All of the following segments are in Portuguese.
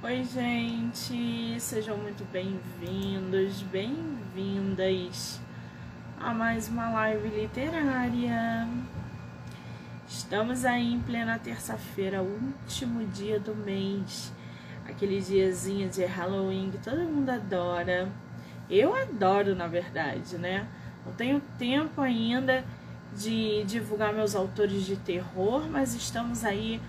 Oi, gente, sejam muito bem-vindos, bem-vindas a mais uma live literária. Estamos aí em plena terça-feira, último dia do mês, aquele diazinho de Halloween que todo mundo adora. Eu adoro, na verdade, né? Não tenho tempo ainda de divulgar meus autores de terror, mas estamos aí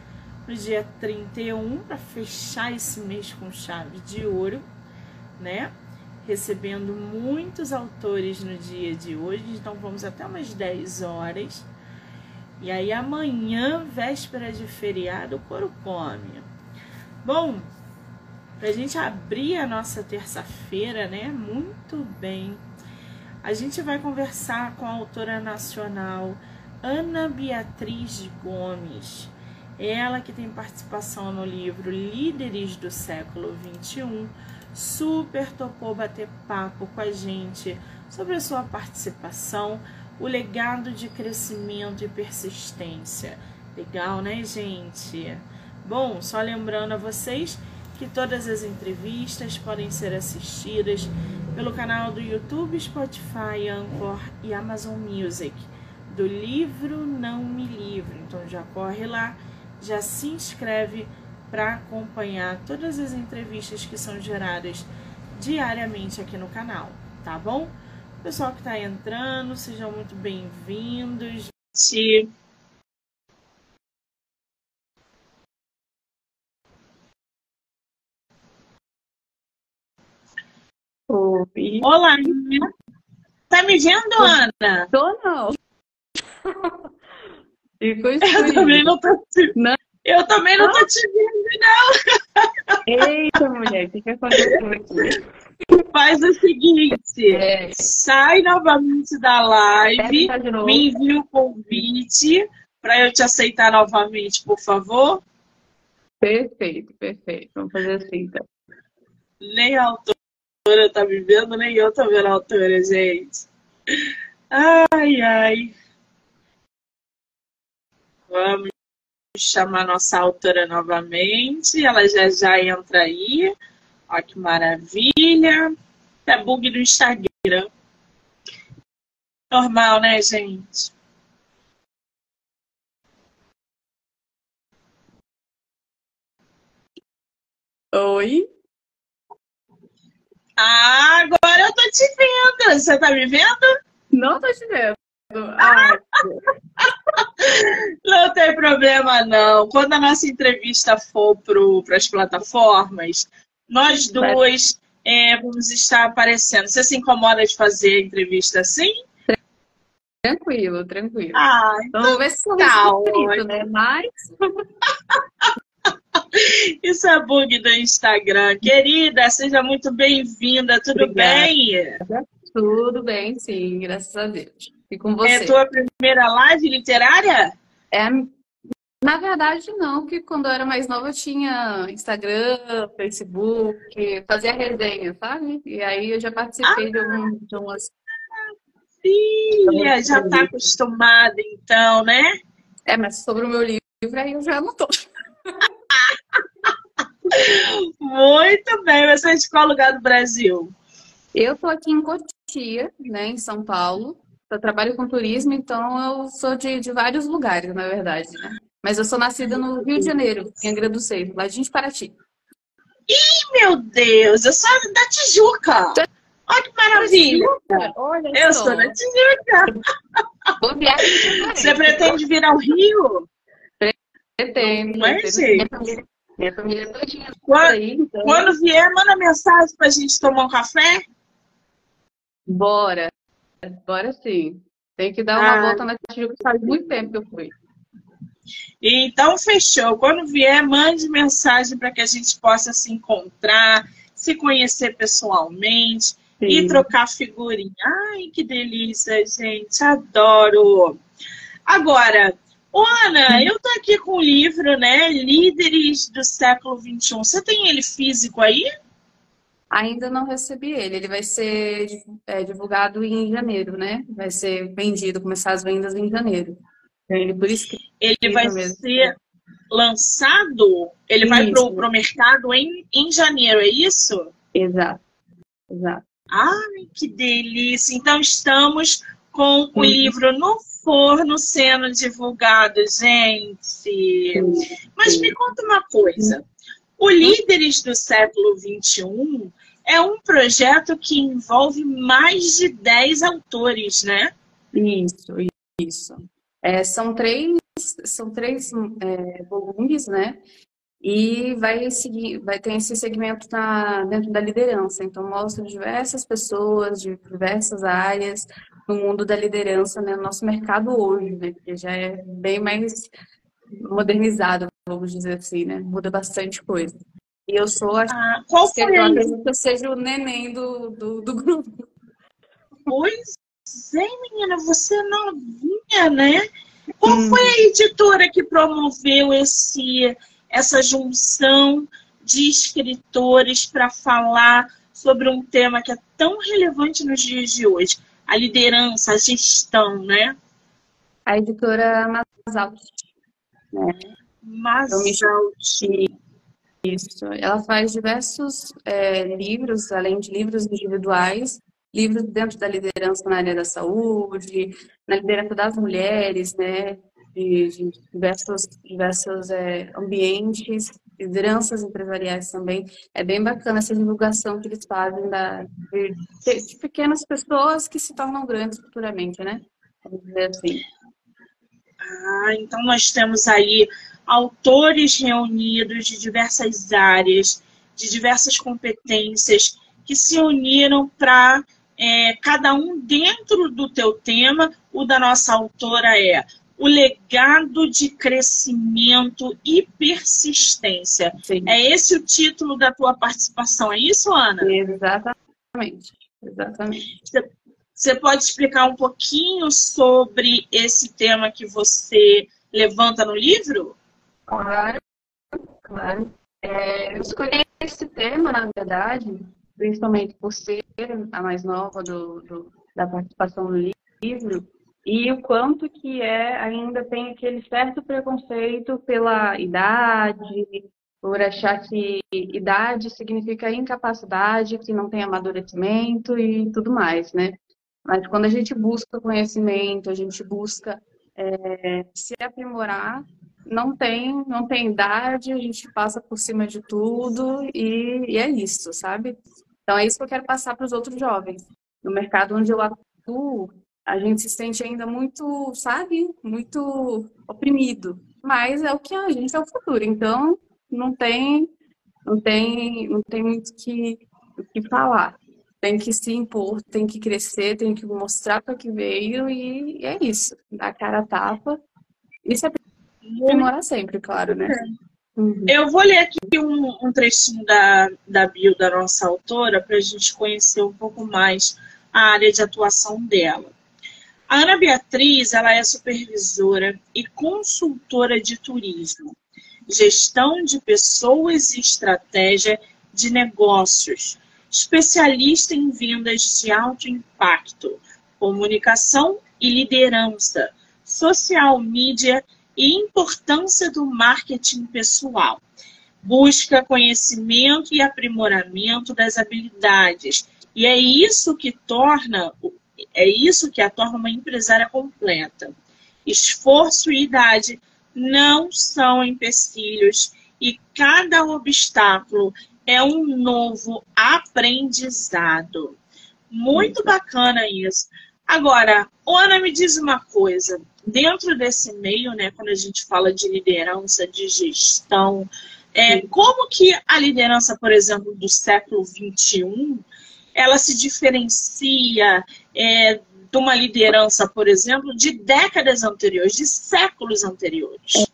no dia 31 para fechar esse mês com chave de ouro, né? Recebendo muitos autores no dia de hoje, então vamos até umas 10 horas. E aí amanhã, véspera de feriado, o coro come. Bom, pra gente abrir a nossa terça-feira, né? Muito bem. A gente vai conversar com a autora nacional Ana Beatriz Gomes ela que tem participação no livro Líderes do Século XXI, super topou bater papo com a gente sobre a sua participação, o legado de crescimento e persistência. Legal, né, gente? Bom, só lembrando a vocês que todas as entrevistas podem ser assistidas pelo canal do YouTube, Spotify, Anchor e Amazon Music do livro Não Me Livro. Então já corre lá já se inscreve para acompanhar todas as entrevistas que são geradas diariamente aqui no canal, tá bom? Pessoal que está entrando, sejam muito bem-vindos. Oi. Olá, tá me vendo, Ana? Tô não. eu também não tô te... não. Eu também não tô te vendo, não. Eita, mulher, o que, que aconteceu aqui? Faz o seguinte, é. sai novamente da live, me envia o convite para eu te aceitar novamente, por favor. Perfeito, perfeito. Vamos fazer assim, então. Nem a autora tá me vendo, nem eu tô vendo a autora, gente. Ai, ai. Vamos chamar nossa autora novamente. Ela já já entra aí. Olha que maravilha. É bug do Instagram. Normal, né, gente? Oi? Ah, agora eu tô te vendo. Você tá me vendo? Não tô te vendo. Não tem problema, não. Quando a nossa entrevista for para as plataformas, nós duas é, vamos estar aparecendo. Você se incomoda de fazer a entrevista assim? Tranquilo, tranquilo. Ah, então vamos ver se tá isso, né? Mas. Isso é bug do Instagram. Querida, seja muito bem-vinda. Tudo Obrigada. bem? Tudo bem, sim, graças a Deus. E com você? É tua primeira live literária? É, na verdade, não, porque quando eu era mais nova eu tinha Instagram, Facebook, fazia resenha, sabe? E aí eu já participei ah, de, algum, de umas. Filha, já tá acostumada então, né? É, mas sobre o meu livro aí eu já não tô. Muito bem, você é de qual lugar do Brasil? Eu tô aqui em Cotia, né, em São Paulo. Eu trabalho com turismo, então eu sou de, de vários lugares, na verdade, né? Mas eu sou nascida no Rio de Janeiro, em Angra do Seio, lá de Paraty. Ih, meu Deus, eu sou da Tijuca. Olha que maravilha. Olha eu só. sou da Tijuca. Boa viagem. Você pretende vir ao Rio? Pretendo. Mas, gente. Minha família é todinha. Quando, aí, então... quando vier, manda mensagem pra gente tomar um café. Bora. Agora sim. Tem que dar uma ah. volta na Tijuca, faz muito tempo que eu fui. Então, fechou. Quando vier, mande mensagem para que a gente possa se encontrar, se conhecer pessoalmente Sim. e trocar figurinha. Ai, que delícia, gente. Adoro. Agora, Ana, eu tô aqui com o livro, né? Líderes do século XXI. Você tem ele físico aí? Ainda não recebi ele. Ele vai ser é, divulgado em janeiro, né? Vai ser vendido, começar as vendas em janeiro. Ele por isso que ele vai mesmo. ser lançado, ele isso. vai para o mercado em, em janeiro, é isso? Exato, exato. Ai, que delícia! Então estamos com o uhum. livro no forno sendo divulgado, gente. Mas me conta uma coisa. O Líderes do Século XXI é um projeto que envolve mais de 10 autores, né? Isso, isso. É, são três, são três é, volumes, né? E vai seguir, vai ter esse segmento na, dentro da liderança. Então mostra diversas pessoas de diversas áreas no mundo da liderança, né? No nosso mercado hoje, né? Que já é bem mais modernizado, vamos dizer assim, né? Muda bastante coisa. E eu sou a ah, qual foi eu acredito que eu seja o neném do, do, do grupo. Pois é, menina, você é novinha, né? Qual hum. foi a editora que promoveu esse, essa junção de escritores para falar sobre um tema que é tão relevante nos dias de hoje? A liderança, a gestão, né? A editora Masalt. Né? Masalt. Isso. Ela faz diversos é, livros, além de livros individuais, livros dentro da liderança na área da saúde, na liderança das mulheres, né? De, de diversos, diversos é, ambientes, lideranças empresariais também. É bem bacana essa divulgação que eles fazem da, de, de pequenas pessoas que se tornam grandes futuramente, né? Vamos dizer assim. Ah, então nós temos aí autores reunidos de diversas áreas, de diversas competências, que se uniram para é, cada um dentro do teu tema. O da nossa autora é o legado de crescimento e persistência. Sim. É esse o título da tua participação, é isso, Ana? Exatamente. Exatamente. Você, você pode explicar um pouquinho sobre esse tema que você levanta no livro? Claro, claro. É, eu escolhi esse tema, na verdade, principalmente por ser a mais nova do, do, da participação no livro, e o quanto que é ainda tem aquele certo preconceito pela idade, por achar que idade significa incapacidade, que não tem amadurecimento e tudo mais, né? Mas quando a gente busca conhecimento, a gente busca é, se aprimorar, não tem, não tem idade, a gente passa por cima de tudo e, e é isso, sabe? Então é isso que eu quero passar para os outros jovens. No mercado onde eu atuo, a gente se sente ainda muito, sabe, muito oprimido. Mas é o que a gente é o futuro. Então não tem, não tem, não tem muito que, o que falar. Tem que se impor, tem que crescer, tem que mostrar para que veio e, e é isso. Dar cara a tapa. Isso é Demora sempre, claro, né? Uhum. Eu vou ler aqui um, um, trechinho da, da bio da nossa autora para a gente conhecer um pouco mais a área de atuação dela. A Ana Beatriz ela é supervisora e consultora de turismo, gestão de pessoas e estratégia de negócios, especialista em vendas de alto impacto, comunicação e liderança, social media e importância do marketing pessoal. Busca conhecimento e aprimoramento das habilidades. E é isso que torna é isso que a torna uma empresária completa. Esforço e idade não são empecilhos e cada obstáculo é um novo aprendizado. Muito bacana isso. Agora, Ana, me diz uma coisa dentro desse meio, né, quando a gente fala de liderança, de gestão, é, como que a liderança, por exemplo, do século XXI, ela se diferencia é, de uma liderança, por exemplo, de décadas anteriores, de séculos anteriores?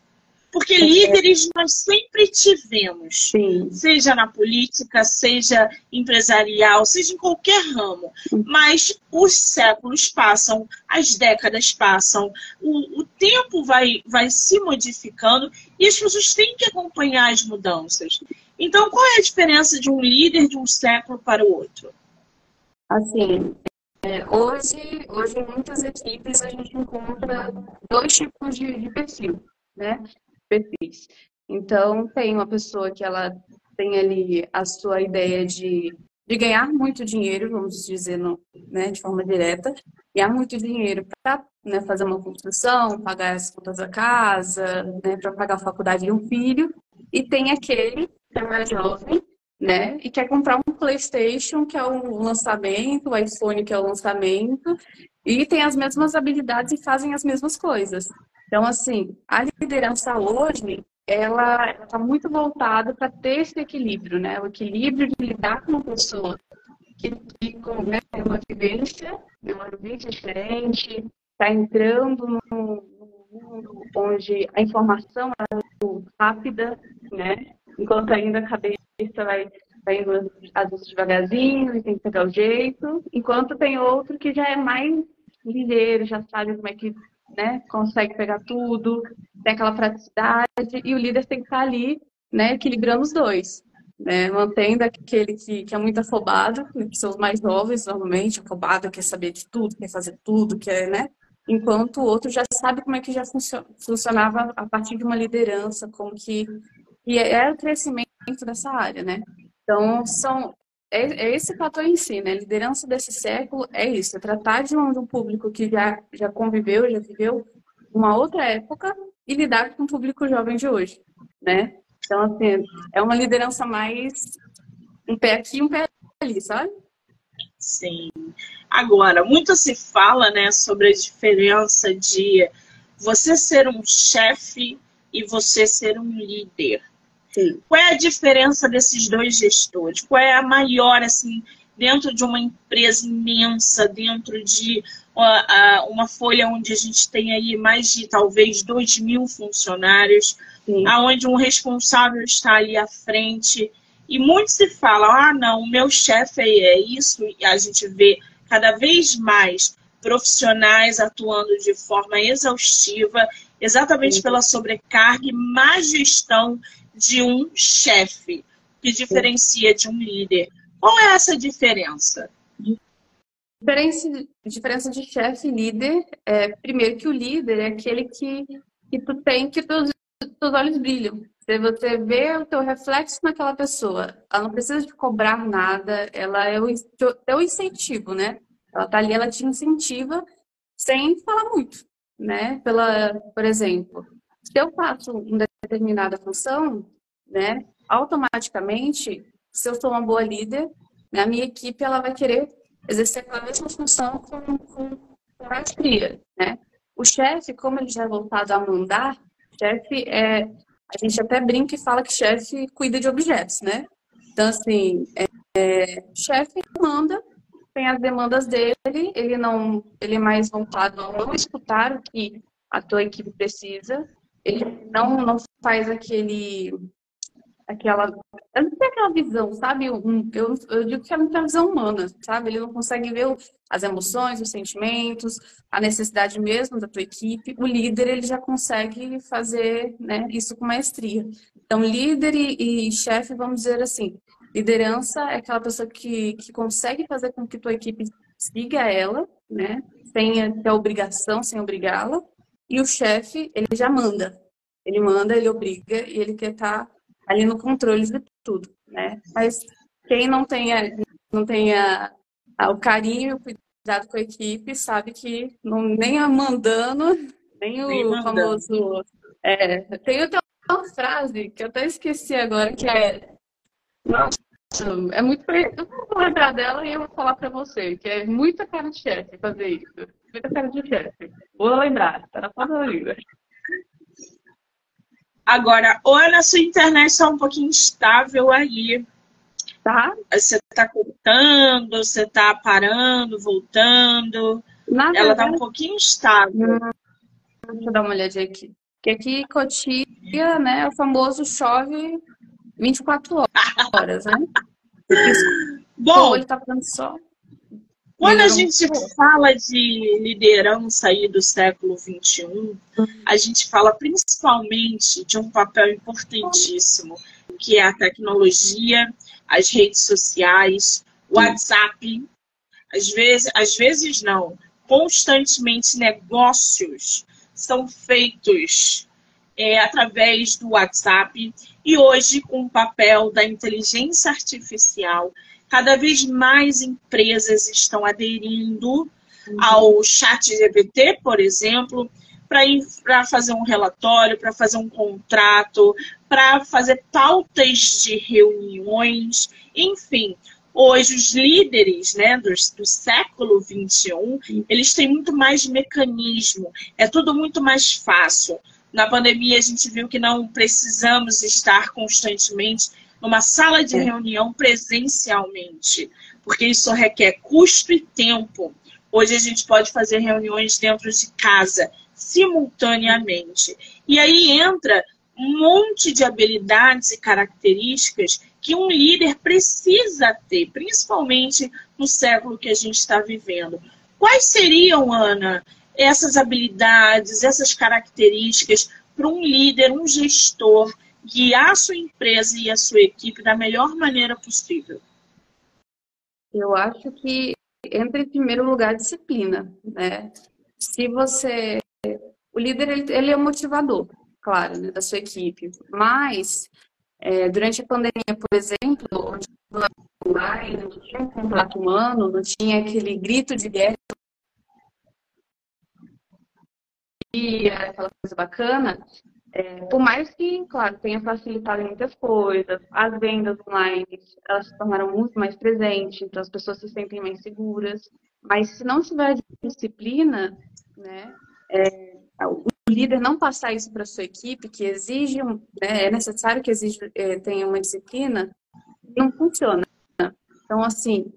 Porque líderes nós sempre tivemos, Sim. seja na política, seja empresarial, seja em qualquer ramo. Mas os séculos passam, as décadas passam, o, o tempo vai, vai se modificando e as pessoas têm que acompanhar as mudanças. Então, qual é a diferença de um líder de um século para o outro? Assim, é, hoje, hoje em muitas equipes a gente encontra dois tipos de, de perfil, né? Perfis. Então, tem uma pessoa que ela tem ali a sua ideia de, de ganhar muito dinheiro, vamos dizer no, né, de forma direta, ganhar muito dinheiro para né, fazer uma construção, pagar as contas da casa, né, para pagar a faculdade de um filho, e tem aquele que é mais jovem, né, e quer comprar um PlayStation, que é o lançamento, o iPhone, que é o lançamento, e tem as mesmas habilidades e fazem as mesmas coisas. Então, assim, a liderança hoje, ela está muito voltada para ter esse equilíbrio, né? O equilíbrio de lidar com uma pessoa que, que né, tem uma vivência, uma vivência diferente, está entrando num, mundo onde a informação é muito rápida, né? Enquanto ainda a cabeça vai indo às vezes devagarzinho e tem que pegar o jeito, enquanto tem outro que já é mais ligeiro, já sabe como é que né, consegue pegar tudo, tem aquela praticidade, e o líder tem que estar ali, né, equilibrando os dois. Né, mantendo aquele que, que é muito afobado, né, que são os mais jovens, normalmente, afobado, quer saber de tudo, quer fazer tudo, quer, né? Enquanto o outro já sabe como é que já funcionava a partir de uma liderança, como que, que é o crescimento dessa área, né? Então, são, é, é, esse fator em si, né? A liderança desse século é isso, é tratar de um, de um público que já, já conviveu, já viveu uma outra época e lidar com o público jovem de hoje, né? Então, assim, é uma liderança mais um pé aqui um pé ali, sabe? Sim. Agora, muito se fala, né, sobre a diferença de você ser um chefe e você ser um líder. Sim. Qual é a diferença desses dois gestores? Qual é a maior, assim, dentro de uma empresa imensa, dentro de uh, uma folha onde a gente tem aí mais de talvez 2 mil funcionários, Sim. aonde um responsável está ali à frente. E muito se fala, ah, não, o meu chefe é isso, e a gente vê cada vez mais profissionais atuando de forma exaustiva, exatamente Sim. pela sobrecarga e má gestão de um chefe, que diferencia de um líder. Qual é essa diferença? Diferença, diferença de chefe e líder é, primeiro, que o líder é aquele que, que tu tem que teus, teus olhos brilham. Você vê o teu reflexo naquela pessoa, ela não precisa de cobrar nada, ela é o teu incentivo, né? Ela tá ali, ela te incentiva sem falar muito, né? Pela, por exemplo, se eu faço uma determinada função, né, automaticamente, se eu sou uma boa líder, né, a minha equipe ela vai querer exercer a mesma função com, com, com maestria, né? O chefe, como ele já é voltado a mandar, chefe é a gente até brinca e fala que chefe cuida de objetos, né? Então, assim, é, é, chefe manda, tem as demandas dele, ele não, ele é mais voltado a não escutar o que a tua equipe precisa, ele não, não faz aquele aquela. Eu não tem aquela visão, sabe? Eu, eu, eu digo que é muita visão humana, sabe? Ele não consegue ver as emoções, os sentimentos, a necessidade mesmo da tua equipe. O líder, ele já consegue fazer né, isso com maestria. Então, líder e, e chefe, vamos dizer assim, liderança é aquela pessoa que, que consegue fazer com que tua equipe siga ela, né? Sem ter obrigação, sem obrigá-la. E o chefe, ele já manda. Ele manda, ele obriga e ele quer estar tá ali no controle de tudo, né? Mas quem não tenha, não tenha o carinho, o cuidado com a equipe, sabe que não, nem a mandando, nem o nem famoso. É, tem até uma frase que eu até esqueci agora, que é. Nossa, é muito. Eu vou lembrar dela e eu vou falar pra você, que é muita cara de chefe fazer isso. Muita cara de chefe. Vou lembrar, tá na ponta da língua. Agora, ou a sua internet está um pouquinho instável aí. Tá? Você está cortando, você está parando, voltando. Na Ela está um pouquinho instável. Deixa eu dar uma olhadinha aqui. Porque aqui Cotia, né, é o famoso chove 24 horas, né? Bom, ele tá fazendo sol. Quando a gente fala de liderança aí do século XXI, a gente fala principalmente de um papel importantíssimo, que é a tecnologia, as redes sociais, o WhatsApp. Às vezes, às vezes não, constantemente negócios são feitos é, através do WhatsApp e hoje com o papel da inteligência artificial. Cada vez mais empresas estão aderindo uhum. ao chat GPT, por exemplo, para fazer um relatório, para fazer um contrato, para fazer pautas de reuniões, enfim. Hoje, os líderes né, do, do século XXI, eles têm muito mais mecanismo, é tudo muito mais fácil. Na pandemia, a gente viu que não precisamos estar constantemente numa sala de é. reunião presencialmente, porque isso requer custo e tempo. Hoje a gente pode fazer reuniões dentro de casa, simultaneamente. E aí entra um monte de habilidades e características que um líder precisa ter, principalmente no século que a gente está vivendo. Quais seriam, Ana, essas habilidades, essas características para um líder, um gestor, guiar a sua empresa e a sua equipe da melhor maneira possível? Eu acho que entra em primeiro lugar disciplina, né? Se você o líder ele é o motivador, claro, né, da sua equipe. Mas é, durante a pandemia, por exemplo, onde online, não tinha um contato humano, não tinha aquele grito de guerra e aquela coisa bacana, é, por mais que, claro, tenha facilitado muitas coisas, as vendas online elas se tornaram muito mais presentes, então as pessoas se sentem mais seguras. Mas se não tiver disciplina, né, é, o líder não passar isso para sua equipe, que exige, né, é necessário que exige, é, tenha uma disciplina, não funciona. Então, assim,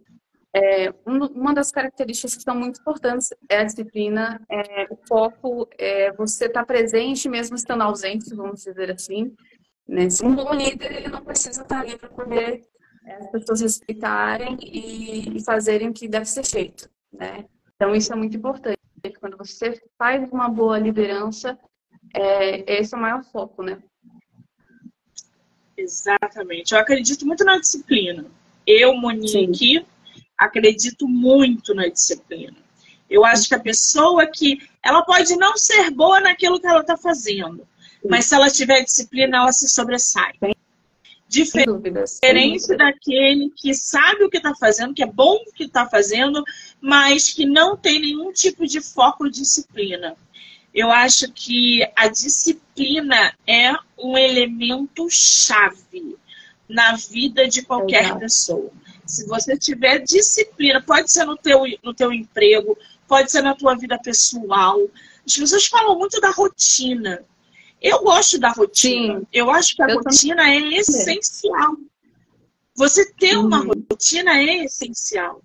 é, uma das características que são muito importantes é a disciplina, é, o foco, é você estar tá presente mesmo estando ausente, vamos dizer assim. Né? Um bom líder, ele não precisa estar ali para poder é, as pessoas respeitarem e, e fazerem o que deve ser feito. Né? Então, isso é muito importante quando você faz uma boa liderança, é, esse é o maior foco, né? Exatamente. Eu acredito muito na disciplina. Eu, Monique, Sim. Acredito muito na disciplina. Eu acho que a pessoa que ela pode não ser boa naquilo que ela está fazendo, mas se ela tiver disciplina, ela se sobressai. Diferente daquele que sabe o que está fazendo, que é bom o que está fazendo, mas que não tem nenhum tipo de foco ou disciplina. Eu acho que a disciplina é um elemento chave na vida de qualquer pessoa. Se você tiver disciplina, pode ser no teu, no teu emprego, pode ser na tua vida pessoal. As pessoas falam muito da rotina. Eu gosto da rotina. Sim. Eu acho que a eu rotina também. é essencial. Você ter uma uhum. rotina é essencial.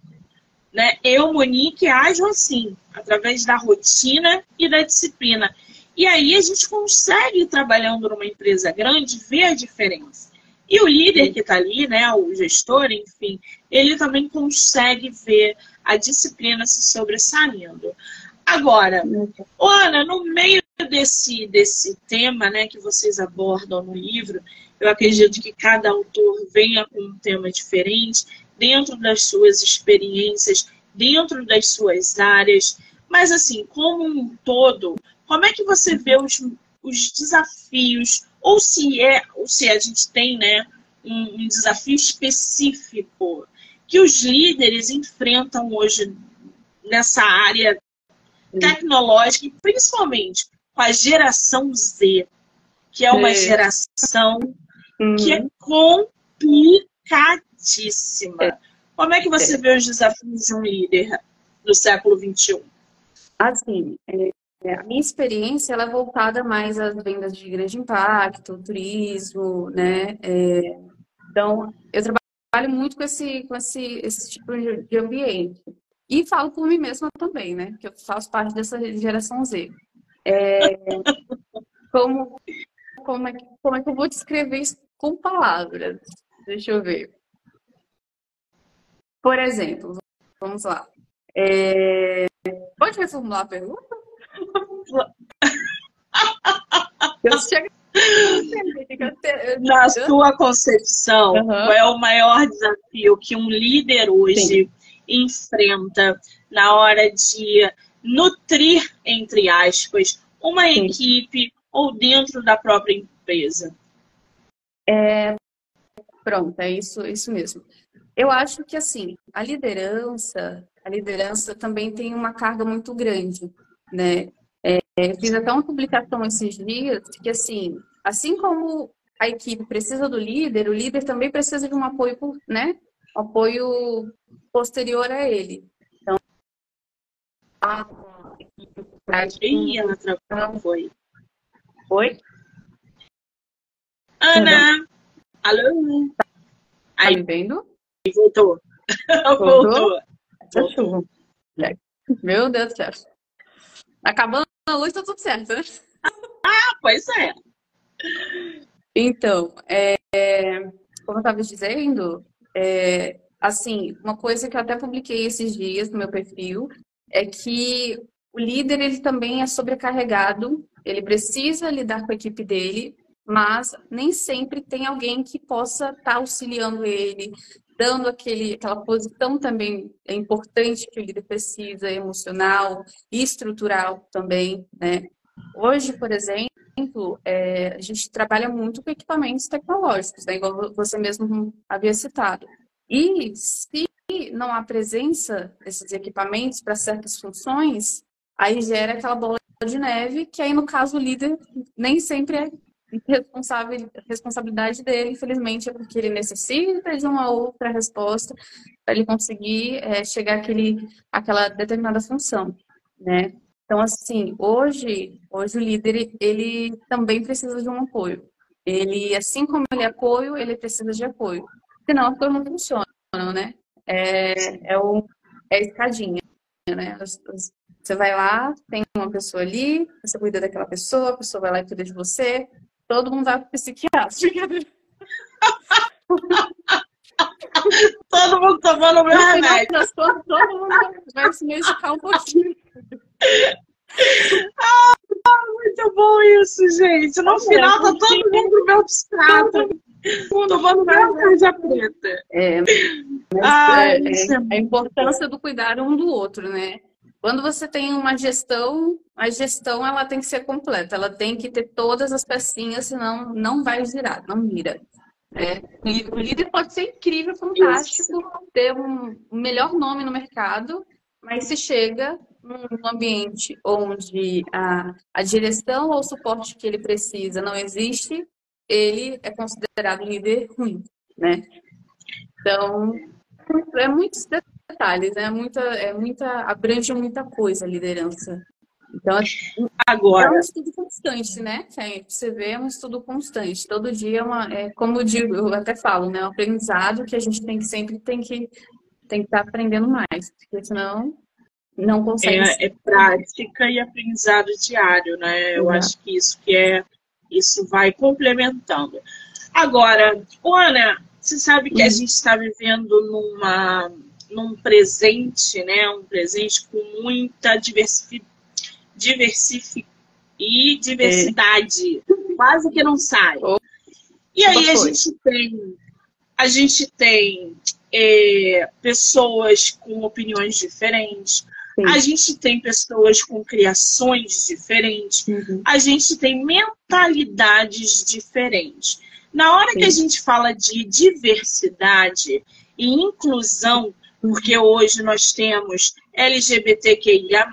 Né? Eu, Monique, ajo assim, através da rotina e da disciplina. E aí a gente consegue, trabalhando numa empresa grande, ver a diferença. E o líder que está ali, né, o gestor, enfim, ele também consegue ver a disciplina se sobressaindo. Agora, Ana, no meio desse, desse tema né, que vocês abordam no livro, eu acredito que cada autor venha com um tema diferente, dentro das suas experiências, dentro das suas áreas. Mas, assim, como um todo, como é que você vê os, os desafios, ou se é, ou se a gente tem né, um, um desafio específico que os líderes enfrentam hoje nessa área tecnológica e principalmente com a geração Z, que é uma é. geração uhum. que é complicadíssima. É. Como é que você é. vê os desafios de um líder do século XXI? Assim, é, a minha experiência ela é voltada mais às vendas de grande impacto, turismo, né? É, então, eu trabalho muito com esse, com esse, esse tipo de ambiente. E falo por mim mesma também, né? Que eu faço parte dessa geração Z. É, como, como, é que, como é que eu vou descrever isso com palavras? Deixa eu ver. Por exemplo, vamos lá. É... Pode reformular a pergunta? Eu chego... Na sua concepção, uhum. qual é o maior desafio que um líder hoje Sim. enfrenta na hora de nutrir, entre aspas, uma Sim. equipe, ou dentro da própria empresa? É, pronto, é isso, isso mesmo. Eu acho que assim, a liderança, a liderança também tem uma carga muito grande, né? É, fiz até uma publicação esses dias que assim, assim como a equipe precisa do líder, o líder também precisa de um apoio, né? Um apoio posterior a ele. Então, a Ih, ela travou, foi. Foi? Ana! Alô? Tá Aí. me vendo? Voltou. Voltou? Voltou. Meu Deus do céu. Acabando a luz, tá tudo certo, né? Ah, pois é. Então, é, como eu estava dizendo, é, assim, uma coisa que eu até publiquei esses dias no meu perfil é que o líder ele também é sobrecarregado, ele precisa lidar com a equipe dele, mas nem sempre tem alguém que possa estar tá auxiliando ele, dando aquele, aquela posição também é importante que o líder precisa, emocional e estrutural também, né? Hoje, por exemplo, é, a gente trabalha muito com equipamentos tecnológicos, né? igual você mesmo havia citado. E se não há presença desses equipamentos para certas funções, aí gera aquela bola de neve, que aí no caso o líder nem sempre é responsabilidade dele, infelizmente, é porque ele necessita de uma outra resposta para ele conseguir é, chegar àquele, àquela determinada função, né? Então, assim, hoje, hoje o líder, ele também precisa de um apoio. Ele, assim como ele é apoio, ele precisa de apoio. Senão as coisas não funcionam, né? É, é, o, é a escadinha, né? Você vai lá, tem uma pessoa ali, você cuida daquela pessoa, a pessoa vai lá e cuida de você, todo mundo vai pro psiquiatra. todo mundo tomando o meu remédio. todo, todo mundo vai se medicar um pouquinho. Ah, muito bom isso, gente. No é, final tá todo mundo meu psiquiatra. Tomando meu tarja preta. É, Ai, é, é, a importância do cuidar um do outro, né? Quando você tem uma gestão, a gestão ela tem que ser completa, ela tem que ter todas as pecinhas, senão não vai girar, não vira. É, o líder pode ser incrível, fantástico, Isso. ter um melhor nome no mercado, mas se chega num ambiente onde a, a direção ou o suporte que ele precisa não existe, ele é considerado líder ruim, né? Então, é muito detalhes, né? Muita, é muita, abrange muita coisa a liderança. Então, agora. É um estudo constante, né? Você vê, é um estudo constante. Todo dia é uma. É, como eu, digo, eu até falo, né? É um aprendizado que a gente tem que sempre tem que, tem que estar aprendendo mais, porque senão não consegue. É, é prática e aprendizado diário, né? Eu acho que isso que é. Isso vai complementando. Agora, Ana, você sabe que a uhum. gente está vivendo numa num presente, né? Um presente com muita diversific... diversific... e diversidade. É. Quase que não sai. Oh. E aí a gente tem a gente tem é, pessoas com opiniões diferentes, Sim. a gente tem pessoas com criações diferentes, uhum. a gente tem mentalidades diferentes. Na hora Sim. que a gente fala de diversidade e inclusão, porque hoje nós temos LGBTQIA,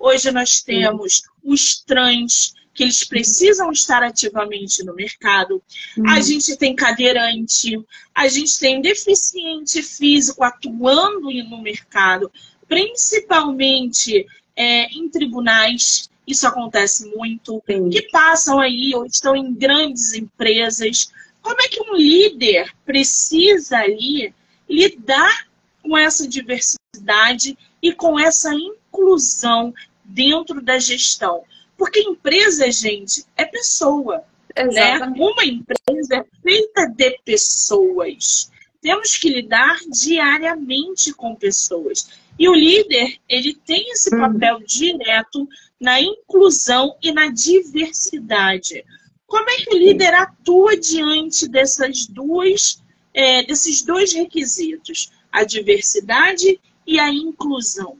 hoje nós temos os trans, que eles precisam estar ativamente no mercado. Hum. A gente tem cadeirante, a gente tem deficiente físico atuando no mercado, principalmente é, em tribunais. Isso acontece muito, que passam aí ou estão em grandes empresas. Como é que um líder precisa ali lidar com essa diversidade e com essa inclusão dentro da gestão. Porque empresa, gente, é pessoa. Né? Uma empresa é feita de pessoas. Temos que lidar diariamente com pessoas. E o líder, ele tem esse uhum. papel uhum. direto na inclusão e na diversidade. Como é que o líder atua diante dessas duas, é, desses dois requisitos? A diversidade e a inclusão?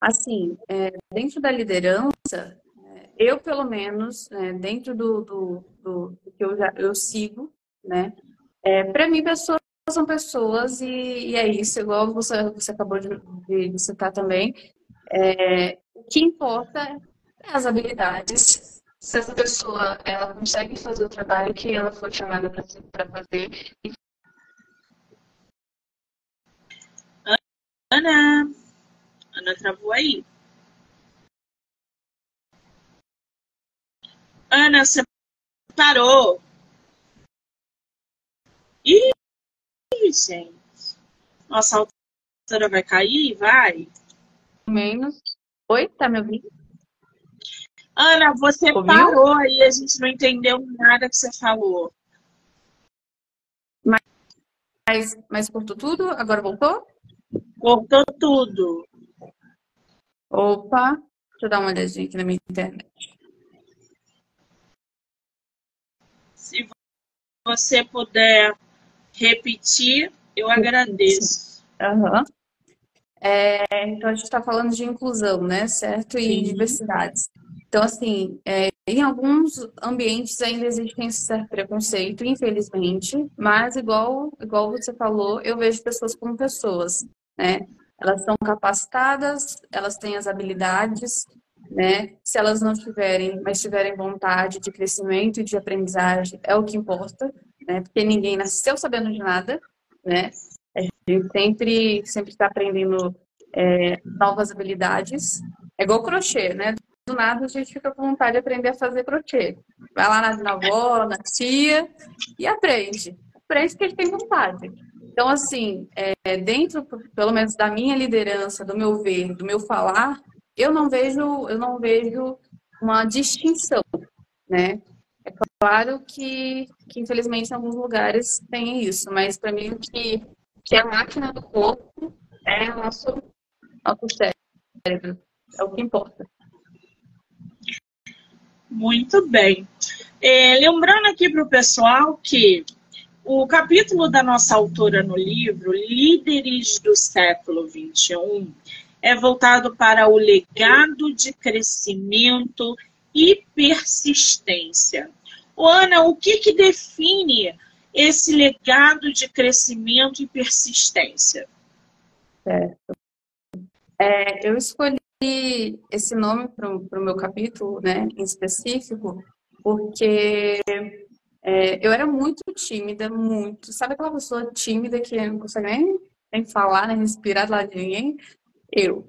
Assim, é, dentro da liderança, é, eu, pelo menos, né, dentro do, do, do, do, que eu, já, eu sigo, né, é, para mim, pessoas são pessoas e, e, é isso, igual você, você acabou de, de citar também. É, o que importa é as habilidades. Se essa pessoa ela consegue fazer o trabalho que ela foi chamada para fazer. Ana, Ana travou aí. Ana, você parou. Ih, gente. Nossa, a altura vai cair? Vai. Menos. Oi, tá me ouvindo? Ana, você Ouviu? parou aí, a gente não entendeu nada que você falou. Mas, mas cortou tudo? Agora voltou? Cortou tudo. Opa, deixa eu dar uma olhadinha aqui na minha internet. Se você puder repetir, eu agradeço. Uhum. É, então, a gente está falando de inclusão, né? Certo? E Sim. diversidades. Então, assim, é, em alguns ambientes ainda existe esse certo preconceito, infelizmente, mas igual, igual você falou, eu vejo pessoas como pessoas, né? Elas são capacitadas, elas têm as habilidades, né? Se elas não tiverem, mas tiverem vontade de crescimento e de aprendizagem, é o que importa, né? Porque ninguém nasceu sabendo de nada, né? A gente sempre sempre está aprendendo é, novas habilidades. É igual crochê, né? Do nada a gente fica com vontade de aprender a fazer crochê. Vai lá na, avó, na tia e aprende. Aprende que a gente tem vontade. Então, assim, é, dentro, pelo menos da minha liderança, do meu ver, do meu falar, eu não vejo, eu não vejo uma distinção, né? É claro que, que infelizmente em alguns lugares tem isso, mas para mim que que a máquina do corpo é o nosso, nosso cérebro, é o que importa. Muito bem. É, lembrando aqui para o pessoal que o capítulo da nossa autora no livro, Líderes do Século XXI, é voltado para o legado de crescimento e persistência. O Ana, o que, que define esse legado de crescimento e persistência? Certo. É, eu escolhi esse nome para o meu capítulo, né, em específico, porque é, eu era muito tímida, muito. Sabe aquela pessoa tímida que não consegue nem, nem falar, nem respirar lá de ninguém? Eu.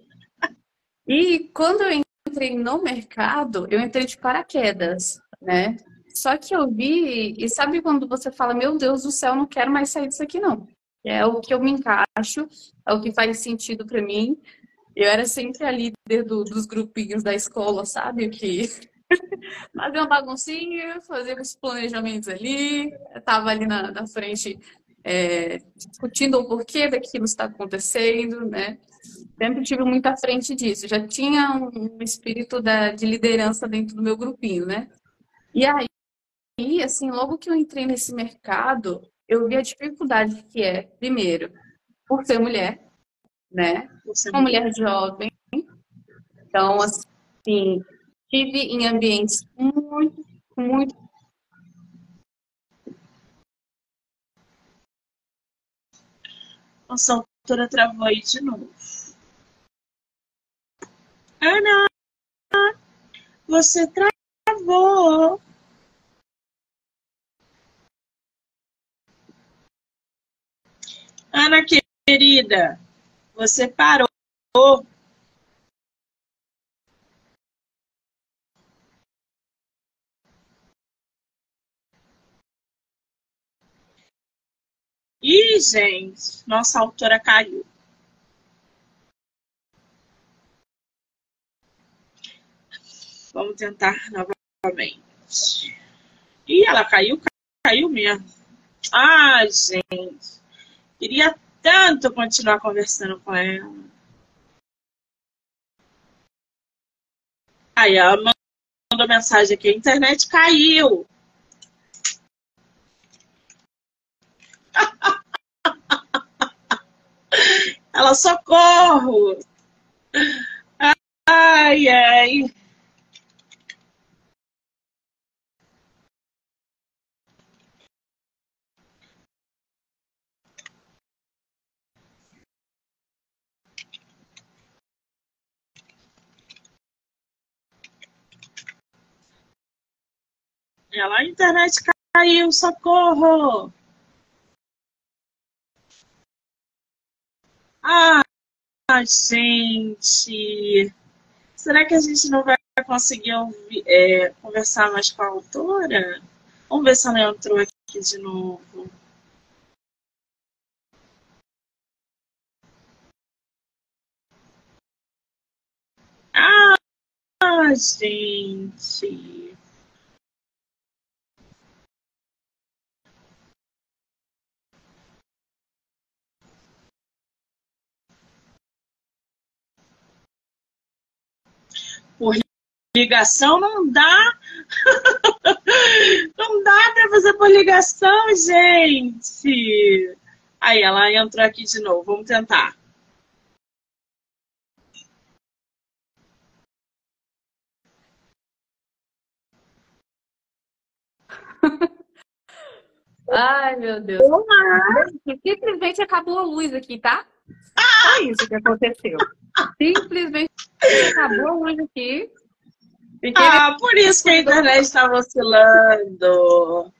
E quando eu entrei no mercado, eu entrei de paraquedas, né? Só que eu vi, e sabe quando você fala, meu Deus do céu, não quero mais sair disso aqui, não. É o que eu me encaixo, é o que faz sentido para mim. Eu era sempre a líder do, dos grupinhos da escola, sabe? Que fazia uma baguncinha, fazia os planejamentos ali, estava ali na, na frente é, discutindo o porquê daquilo está acontecendo, né? Sempre tive muito à frente disso. Já tinha um espírito da, de liderança dentro do meu grupinho, né? E aí, e, assim, logo que eu entrei nesse mercado, eu vi a dificuldade que é, primeiro, por ser mulher, né? Uma mulher jovem. Então, assim, tive em ambientes muito, muito. Nossa, a autora travou aí de novo. Ana, você travou. Ana querida, você parou. Ih, gente, nossa autora caiu. Vamos tentar novamente. Ih, ela caiu, caiu mesmo. Ai, gente. Queria tanto continuar conversando com ela. Aí ela mandou mensagem aqui, a internet caiu. Ela, socorro! Ai, ai. Ela, a internet caiu, socorro! Ah, gente! Será que a gente não vai conseguir ouvir, é, conversar mais com a autora? Vamos ver se ela entrou aqui de novo. Ah, gente. Por ligação não dá. não dá para fazer por ligação, gente. Aí ela entrou aqui de novo. Vamos tentar. Ai, meu Deus. Olá. Simplesmente acabou a luz aqui, tá? Foi isso que aconteceu. Simplesmente acabou luz aqui. Ah, por isso que a internet estava oscilando.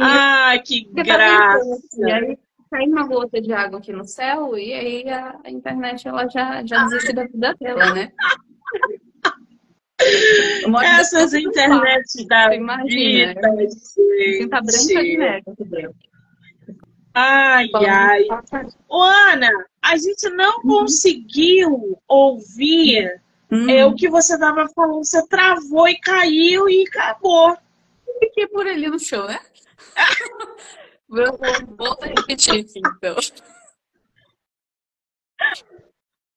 Ah, que graça. E aí caiu uma gota de água aqui no céu e aí a, internet ela já, já desistiu da vida dela, né? Essas internet da imagina, vida, gente. Tá branca de neve aqui Ai, ai. Ô, Ana, a gente não uhum. conseguiu ouvir uhum. é, o que você estava falando. Você travou e caiu e acabou. Fiquei por ali no chão, né? Vou, voltar a repetir aqui, então.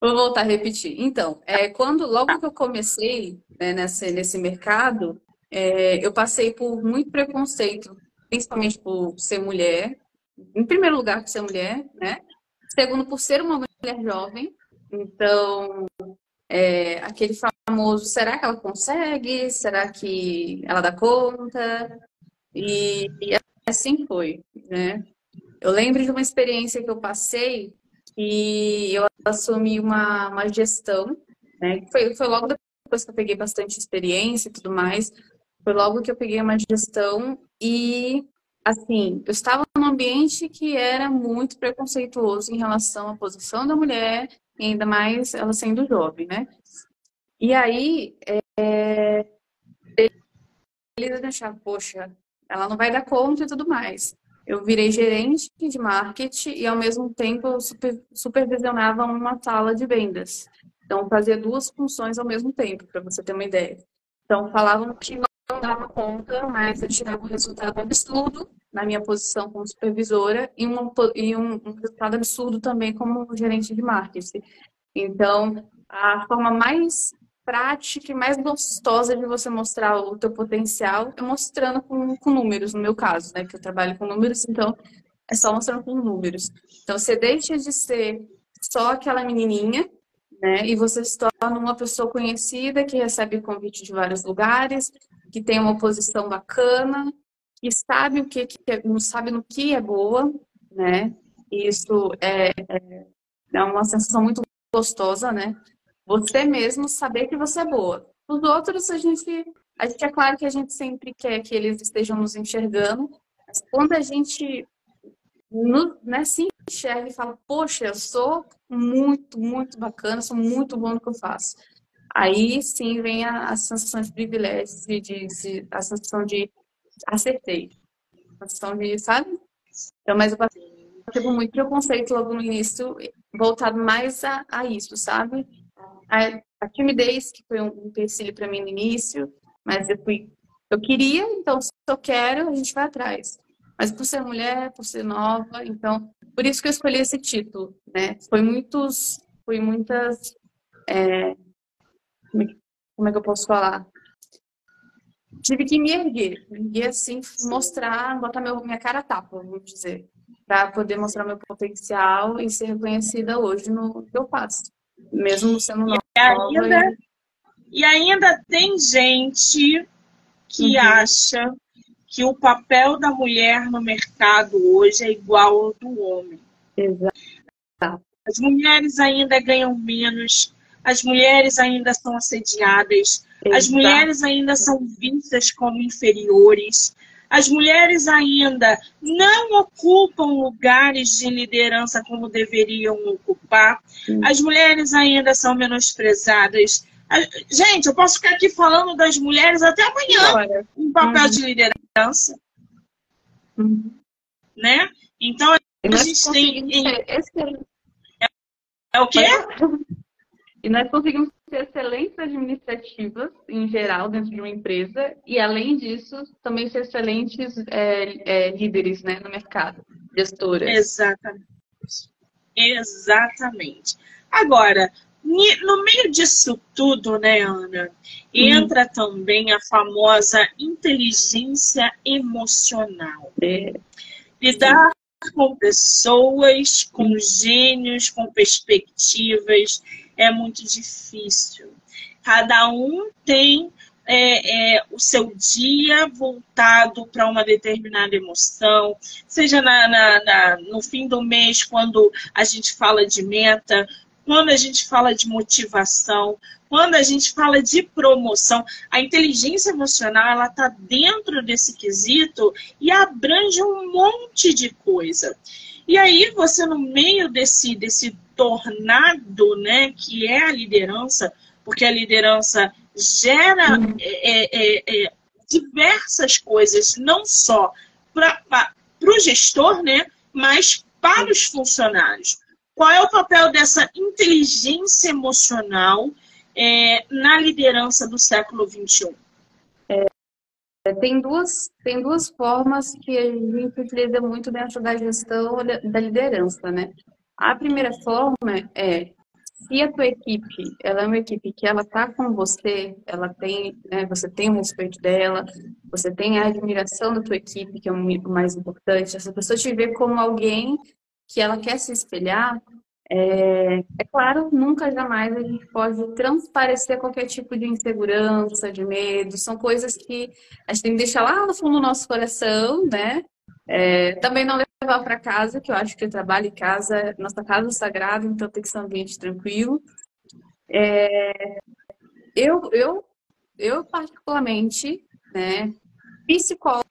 Vou voltar a repetir. Então, é, quando logo que eu comecei né, nesse, nesse mercado, é, eu passei por muito preconceito, principalmente por ser mulher. Em primeiro lugar, por ser mulher, né? Segundo, por ser uma mulher jovem. Então, é, aquele famoso, será que ela consegue? Será que ela dá conta? E, e assim foi, né? Eu lembro de uma experiência que eu passei e eu assumi uma, uma gestão, né? Foi, foi logo depois que eu peguei bastante experiência e tudo mais. Foi logo que eu peguei uma gestão e, assim, eu estava num ambiente que era muito preconceituoso em relação à posição da mulher, e ainda mais ela sendo jovem, né? E aí, é, eles achavam, poxa, ela não vai dar conta e tudo mais eu virei gerente de marketing e, ao mesmo tempo, eu super, supervisionava uma sala de vendas. Então, fazia duas funções ao mesmo tempo, para você ter uma ideia. Então, falavam que não dava conta, mas eu tirava um resultado absurdo na minha posição como supervisora e, uma, e um, um resultado absurdo também como gerente de marketing. Então, a forma mais prática e mais gostosa de você mostrar o teu potencial é mostrando com, com números, no meu caso, né? Que eu trabalho com números, então é só mostrando com números. Então você deixa de ser só aquela menininha, né? E você se torna uma pessoa conhecida que recebe convite de vários lugares, que tem uma posição bacana, que sabe o que, que é, sabe no que é boa, né? E isso é, é, é uma sensação muito gostosa, né? Você mesmo saber que você é boa. Os outros, a gente, a gente é claro que a gente sempre quer que eles estejam nos enxergando, mas quando a gente no, né, se enxerga e fala, poxa, eu sou muito, muito bacana, sou muito bom no que eu faço. Aí sim vem a, a sensação de privilégio, de, de, de, a sensação de acertei. Sensação de, sabe? Então, mas eu passei muito preconceito logo no início, voltado mais a, a isso, sabe? a, a timidez, que foi um, um empecilho para mim no início, mas eu fui. Eu queria, então, se eu quero, a gente vai atrás. Mas por ser mulher, por ser nova, então, por isso que eu escolhi esse título, né? Foi muitos, foi muitas, é, como é que eu posso falar? Tive que me erguer, me erguer assim, mostrar, botar meu, minha cara tapa, vamos dizer, para poder mostrar meu potencial e ser reconhecida hoje no que eu faço mesmo sendo nova. E ainda, e... e ainda tem gente que uhum. acha que o papel da mulher no mercado hoje é igual ao do homem. Exato. As mulheres ainda ganham menos, as mulheres ainda são assediadas, As mulheres ainda são vistas como inferiores. As mulheres ainda não ocupam lugares de liderança como deveriam ocupar. As mulheres ainda são menosprezadas. Gente, eu posso ficar aqui falando das mulheres até amanhã em papel uhum. de liderança. Uhum. Né? Então, a gente tem. É, é o quê? E nós conseguimos ter excelentes administrativas, em geral, dentro de uma empresa, e além disso, também ser excelentes é, é, líderes né, no mercado, gestoras. Exatamente. Exatamente. Agora, no meio disso tudo, né, Ana, entra uhum. também a famosa inteligência emocional. É. Lidar com pessoas, com gênios, com perspectivas, é muito difícil. Cada um tem é, é, o seu dia voltado para uma determinada emoção, seja na, na, na, no fim do mês, quando a gente fala de meta, quando a gente fala de motivação, quando a gente fala de promoção. A inteligência emocional ela está dentro desse quesito e abrange um monte de coisa. E aí você no meio desse desse tornado, né, que é a liderança, porque a liderança gera uhum. é, é, diversas coisas, não só para o gestor, né, mas para os funcionários. Qual é o papel dessa inteligência emocional é, na liderança do século XXI? É, tem, duas, tem duas formas que a gente utiliza muito dentro da gestão da liderança, né? A primeira forma é se a tua equipe, ela é uma equipe que ela tá com você, ela tem, né, você tem o respeito dela, você tem a admiração da tua equipe, que é o mais importante. Essa pessoa te vê como alguém que ela quer se espelhar, é, é, claro, nunca jamais a gente pode transparecer qualquer tipo de insegurança, de medo. São coisas que a gente tem que deixar lá no fundo do nosso coração, né? É, também não levar para casa, que eu acho que o trabalho em casa, nossa casa é sagrada, então tem que ser um ambiente tranquilo. É, eu, eu, eu, particularmente, né, psicólogo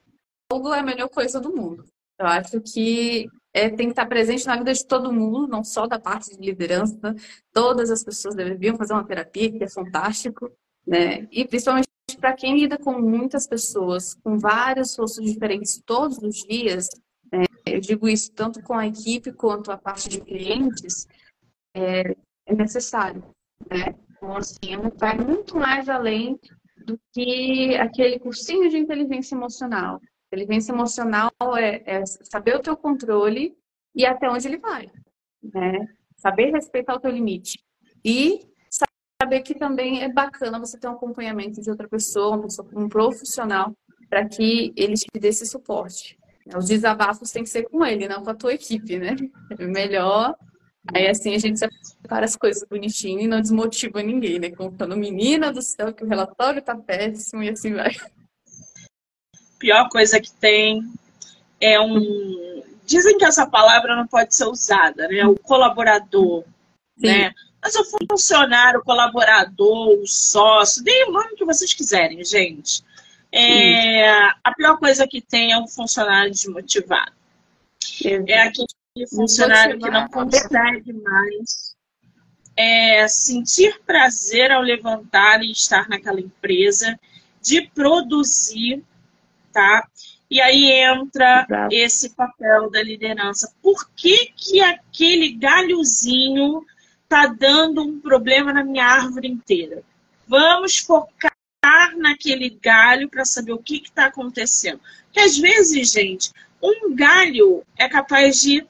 é a melhor coisa do mundo. Eu acho que é, tem que estar presente na vida de todo mundo, não só da parte de liderança. Todas as pessoas deveriam fazer uma terapia, que é fantástico, né? E principalmente para quem lida com muitas pessoas, com vários rostos diferentes todos os dias, é, eu digo isso tanto com a equipe quanto a parte de clientes, é, é necessário, né? Então, assim, vai muito mais além do que aquele cursinho de inteligência emocional. Inteligência emocional é, é saber o teu controle e até onde ele vai, né? Saber respeitar o teu limite. E saber que também é bacana você ter um acompanhamento de outra pessoa, uma pessoa, um profissional, para que ele te dê esse suporte. Os desabafos têm que ser com ele, não com a tua equipe, né? É melhor. Aí assim a gente separa as coisas bonitinho e não desmotiva ninguém, né? Contando, menina do céu, que o relatório tá péssimo e assim vai. Pior coisa que tem é um. Dizem que essa palavra não pode ser usada, né? O colaborador, Sim. né? Mas o funcionário, o colaborador, o sócio, dê o nome que vocês quiserem, gente. É, a pior coisa que tem é um funcionário desmotivado. É aquele funcionário que não consegue mais é, sentir prazer ao levantar e estar naquela empresa, de produzir, tá? E aí entra Exato. esse papel da liderança. Por que, que aquele galhozinho está dando um problema na minha árvore inteira. Vamos focar naquele galho para saber o que está acontecendo. Porque às vezes, gente, um galho é capaz de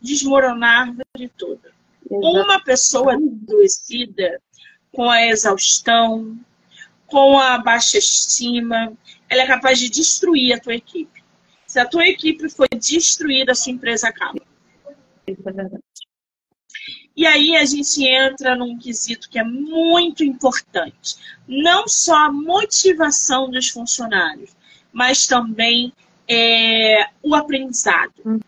desmoronar a árvore toda. Uma pessoa adoecida, com a exaustão, com a baixa estima, ela é capaz de destruir a tua equipe. Se a tua equipe for destruída, a sua empresa acaba. Isso é verdade. E aí a gente entra num quesito que é muito importante. Não só a motivação dos funcionários, mas também é, o aprendizado.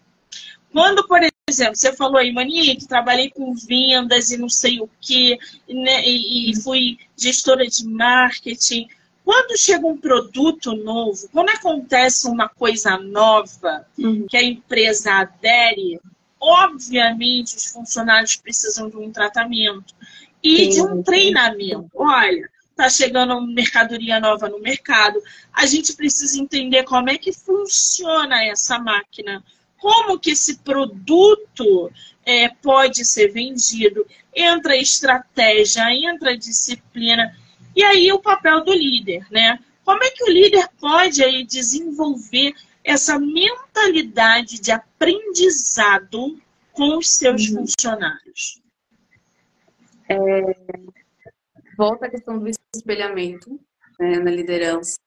Quando, por exemplo, você falou aí, Manique, trabalhei com vendas e não sei o quê, né, e, e fui gestora de marketing. Quando chega um produto novo, quando acontece uma coisa nova uhum. que a empresa adere, obviamente os funcionários precisam de um tratamento e de um treinamento. Olha, está chegando mercadoria nova no mercado, a gente precisa entender como é que funciona essa máquina, como que esse produto é, pode ser vendido. Entra a estratégia, entra a disciplina. E aí o papel do líder, né? Como é que o líder pode aí desenvolver essa mentalidade de aprendizado com os seus uhum. funcionários? É, volta à questão do espelhamento né, na liderança,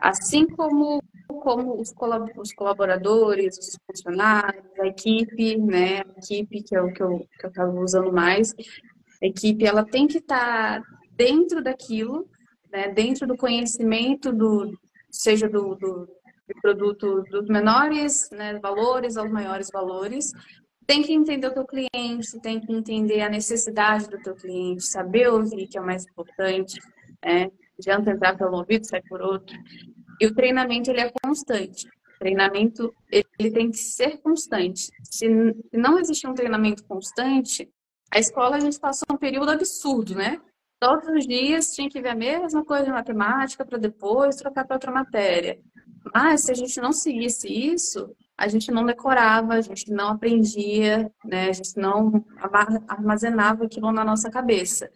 assim como como os, colaboradores, os funcionários, a equipe, né, a equipe que é o que eu que eu estava usando mais, a equipe ela tem que estar tá dentro daquilo, né, dentro do conhecimento do seja do, do, do produto dos menores né, valores aos maiores valores, tem que entender o teu cliente, tem que entender a necessidade do teu cliente, saber ouvir, que é o mais importante, né? Adianta entrar pelo ouvido, sai por outro. E o treinamento, ele é constante. O treinamento, ele tem que ser constante. Se não existe um treinamento constante, a escola a gente passa um período absurdo, né? Todos os dias tinha que ver a mesma coisa de matemática para depois trocar para outra matéria. Mas se a gente não seguisse isso, a gente não decorava, a gente não aprendia, né? A gente não armazenava aquilo na nossa cabeça.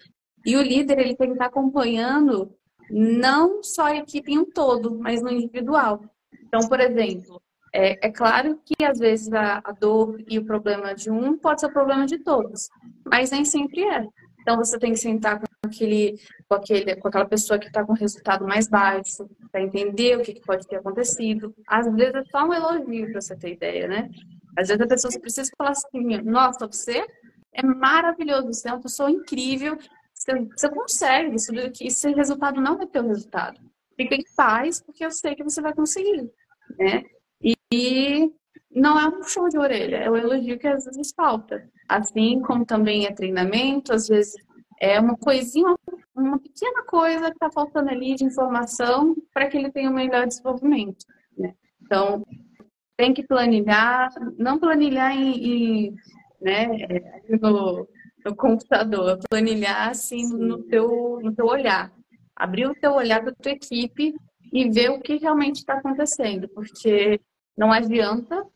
E o líder ele tem que estar acompanhando não só a equipe em um todo, mas no individual. Então, por exemplo, é, é claro que às vezes a, a dor e o problema de um pode ser o problema de todos, mas nem sempre é. Então você tem que sentar com aquele, com, aquele, com aquela pessoa que está com resultado mais baixo, para entender o que, que, pode ter acontecido. Às vezes é só um elogio para você ter ideia, né? Às vezes a pessoa precisa falar assim, nossa, você é maravilhoso, você é uma pessoa incrível, você, você consegue, que esse resultado não é teu resultado. Fica em paz, porque eu sei que você vai conseguir, né? E, não é um puxão de orelha, é o elogio que às vezes falta. Assim como também é treinamento, às vezes é uma coisinha, uma pequena coisa que está faltando ali de informação para que ele tenha um melhor desenvolvimento. Né? Então, tem que planilhar, não planilhar em, em né, no, no, computador, planilhar assim no teu, no teu olhar. Abrir o teu olhar da tua equipe e ver o que realmente está acontecendo, porque não adianta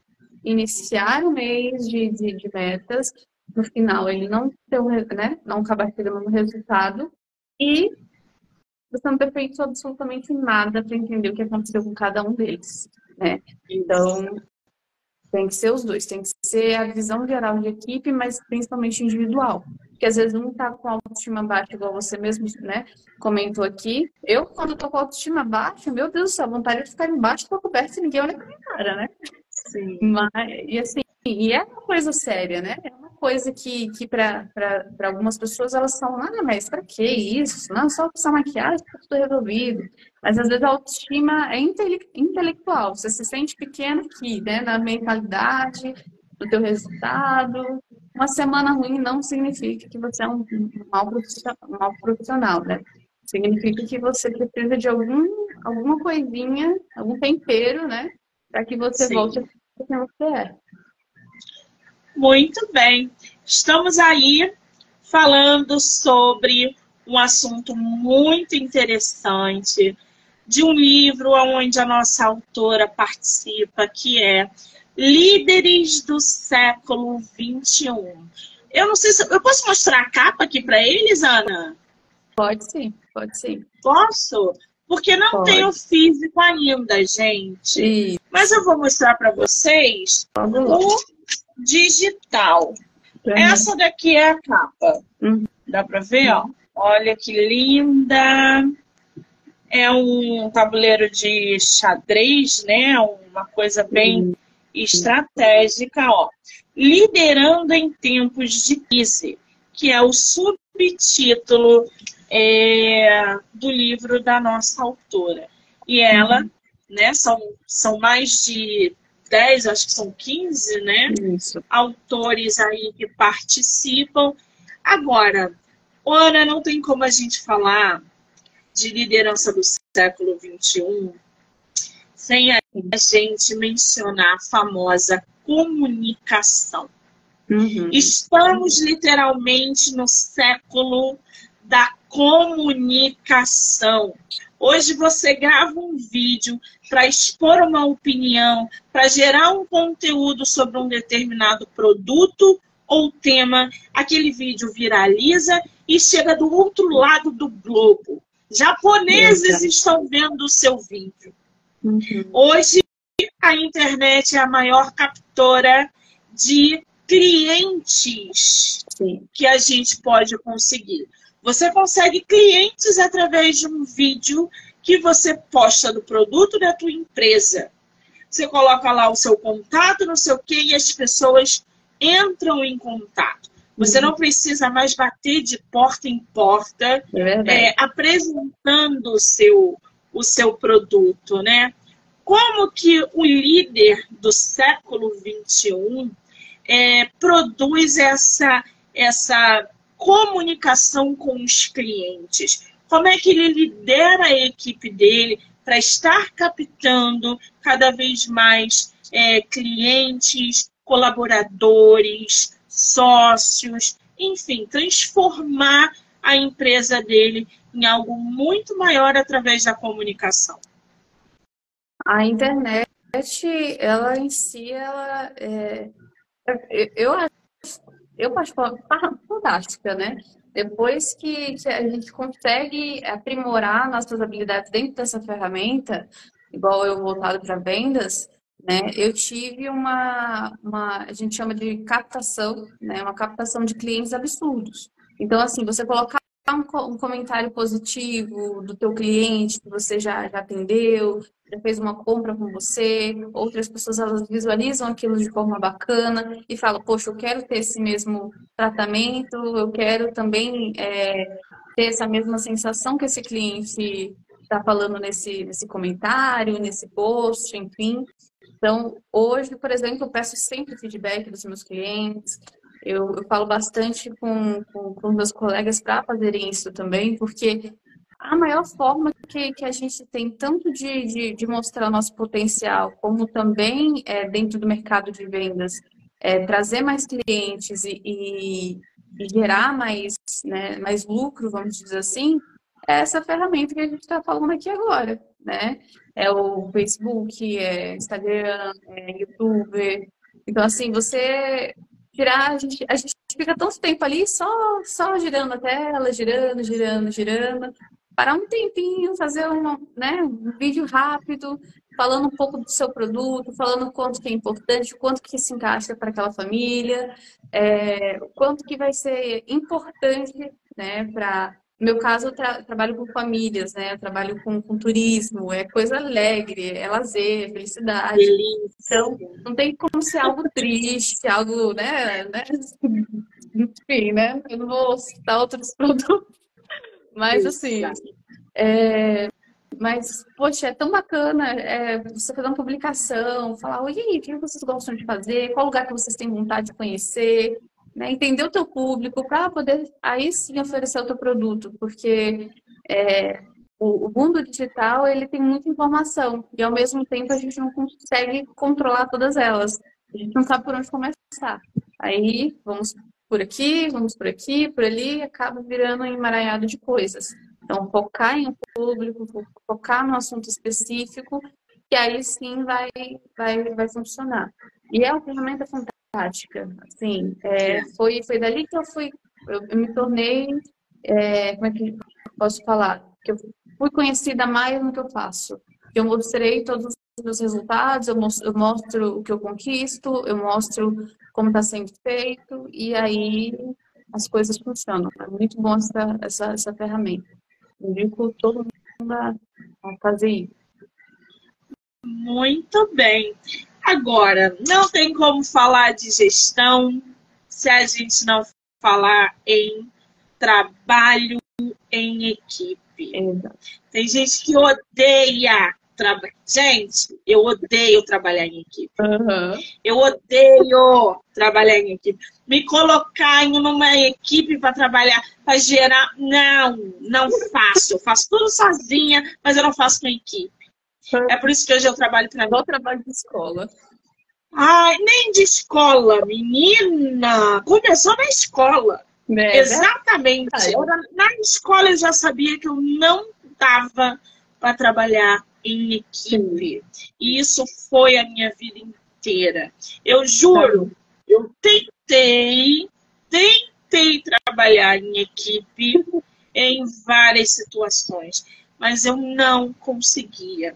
iniciar o mês de, de, de metas, no final ele não ter né, não acabar chegando no resultado e você não ter feito absolutamente nada para entender o que aconteceu com cada um deles, né? Então, tem que ser os dois, tem que ser a visão geral de equipe, mas principalmente individual. Porque às vezes um tá com autoestima baixa, igual você mesmo, né, comentou aqui. Eu, quando tô com autoestima baixa, meu Deus do céu, vontade de ficar embaixo da coberta e ninguém olha pra minha cara, né? Sim. Mas, e assim, e é uma coisa séria, né? É uma coisa que, que para algumas pessoas elas são, ah, mas para que isso? Não, só passar maquiagem, tá tudo resolvido. Mas às vezes a autoestima é intele intelectual. Você se sente pequeno aqui, né? Na mentalidade, no teu resultado. Uma semana ruim não significa que você é um mau profissional, mau profissional né? Significa que você precisa de algum, alguma coisinha, algum tempero, né? para que você Sim. volte a ser quem você é. Muito bem. Estamos aí falando sobre um assunto muito interessante de um livro onde a nossa autora participa, que é Líderes do Século XXI. Eu não sei se eu posso mostrar a capa aqui para eles, Ana. Pode sim, pode sim. Posso? Porque não Pode. tem o físico ainda, gente. Isso. Mas eu vou mostrar para vocês o digital. Uhum. Essa daqui é a capa. Uhum. Dá para ver, ó? Olha que linda. É um tabuleiro de xadrez, né? Uma coisa bem uhum. estratégica, ó. Liderando em tempos de crise, que é o subtítulo é, do livro da nossa autora. E ela, uhum. né, são, são mais de 10, acho que são 15, né? Isso. Autores aí que participam. Agora, Ana, não tem como a gente falar de liderança do século XXI sem a gente mencionar a famosa comunicação. Uhum. Estamos literalmente no século da comunicação. Hoje você grava um vídeo para expor uma opinião, para gerar um conteúdo sobre um determinado produto ou tema, aquele vídeo viraliza e chega do outro lado do globo. Japoneses estão vendo o seu vídeo. Uhum. Hoje a internet é a maior captora de clientes Sim. que a gente pode conseguir. Você consegue clientes através de um vídeo que você posta do produto da tua empresa. Você coloca lá o seu contato, não sei o quê, e as pessoas entram em contato. Você não precisa mais bater de porta em porta, É é, apresentando o seu, o seu produto, né? Como que o líder do século XXI é, produz essa, essa comunicação com os clientes? Como é que ele lidera a equipe dele para estar captando cada vez mais é, clientes, colaboradores, sócios, enfim, transformar a empresa dele em algo muito maior através da comunicação. A internet, ela em si, ela é, eu, acho, eu acho fantástica, né? Depois que, a gente consegue aprimorar nossas habilidades dentro dessa ferramenta, igual eu voltado para vendas, né? Eu tive uma, uma, a gente chama de captação, né? Uma captação de clientes absurdos. Então, assim, você colocar um, co- comentário positivo do teu cliente que você já, já atendeu, já fez uma compra com você, outras pessoas elas visualizam aquilo de forma bacana e falam, poxa, eu quero ter esse mesmo tratamento, eu quero também é, ter essa mesma sensação que esse cliente está falando nesse, nesse comentário, nesse post, enfim. Então, hoje, por exemplo, eu peço sempre feedback dos meus clientes. Eu, eu falo bastante com, com, com meus colegas para fazerem isso também, porque a maior forma que, que a gente tem tanto de, de, de mostrar nosso potencial, como também é, dentro do mercado de vendas, é, trazer mais clientes e, e, e gerar mais, né, mais lucro, vamos dizer assim, é essa ferramenta que a gente está falando aqui agora, né? É o Facebook, é Instagram, é YouTube. Então, assim, você tirar, a gente, a gente fica tanto tempo ali só, só girando a tela, girando, girando, girando. Parar um tempinho, fazer uma, né, um vídeo rápido, falando um pouco do seu produto, falando quanto que é importante, quanto que se encaixa para aquela família, é, quanto que vai ser importante, né, para no meu caso, eu tra trabalho com famílias, né? Eu trabalho com, com turismo, é coisa alegre, é lazer, felicidade. Delícia. Então, não tem como ser algo triste, algo, né? né? Enfim, né? Eu não vou citar outros produtos. Mas, assim, é... mas, poxa, é tão bacana é, você fazer uma publicação, falar, oi, o que vocês gostam de fazer? Qual lugar que vocês têm vontade de conhecer? Né? Entender o teu público para poder aí sim oferecer o teu produto, porque é, o, o, mundo digital ele tem muita informação e ao mesmo tempo a gente não consegue controlar todas elas. A gente não sabe por onde começar. Aí vamos por aqui, vamos por aqui, por ali, acaba virando um emaranhado de coisas. Então, focar em um público, focar no assunto específico, que aí sim vai, vai, vai funcionar. E é uma ferramenta fantástica prática. Assim, é, foi, foi dali que eu fui, eu, eu me tornei, é, como é que posso falar? Que eu fui conhecida mais no que eu faço. Eu mostrei todos os meus resultados, eu mostro, eu mostro o que eu conquisto, eu mostro como está sendo feito, e aí as coisas funcionam. É muito bom essa, essa, essa ferramenta. Indico todo mundo a fazer isso. Muito bem. Agora, não tem como falar de gestão se a gente não falar em trabalho em equipe. Exato. Tem gente que odeia trabalho. Gente, eu odeio trabalhar em equipe. Uhum. Eu odeio trabalhar em equipe. Me colocar em uma equipe para trabalhar, para gerar. Não, não faço. Eu faço tudo sozinha, mas eu não faço com equipe. É por isso que hoje eu trabalho para. Igual trabalho de escola. Ai, nem de escola, menina. Começou na escola. É, Exatamente. Eu, na escola eu já sabia que eu não dava para trabalhar em equipe. E isso foi a minha vida inteira. Eu juro, eu tentei, tentei trabalhar em equipe em várias situações, mas eu não conseguia.